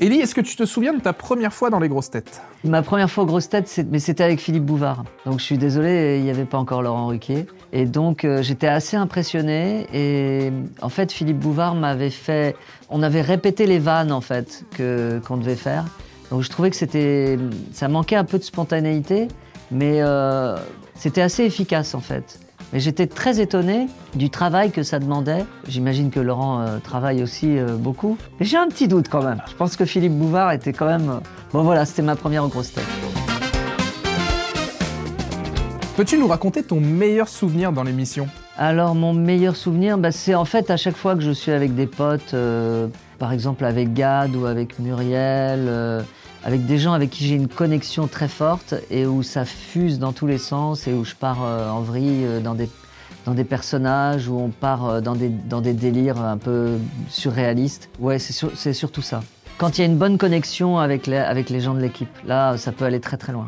Ellie, est-ce que tu te souviens de ta première fois dans les grosses têtes? Ma première fois aux grosses têtes, mais c'était avec Philippe Bouvard. Donc je suis désolé, il n'y avait pas encore Laurent Ruquier. Et donc euh, j'étais assez impressionné. Et en fait, Philippe Bouvard m'avait fait. On avait répété les vannes en fait que qu'on devait faire. Donc je trouvais que c'était, ça manquait un peu de spontanéité, mais euh, c'était assez efficace en fait. J'étais très étonné du travail que ça demandait. J'imagine que Laurent euh, travaille aussi euh, beaucoup. Mais j'ai un petit doute quand même. Je pense que Philippe Bouvard était quand même. euh, Bon voilà, c'était ma première grosse tête. Peux-tu nous raconter ton meilleur souvenir dans l'émission? Alors mon meilleur souvenir, bah, c'est en fait à chaque fois que je suis avec des potes, euh, par exemple avec Gad ou avec Muriel, euh, avec des gens avec qui j'ai une connexion très forte et où ça fuse dans tous les sens et où je pars euh, en vrille euh, dans des dans des personnages, où on part euh, dans des, dans des délires un peu surréalistes. Ouais, c'est c'est surtout ça. Quand il y a une bonne connexion avec les, avec les gens de l'équipe, là, ça peut aller très très loin.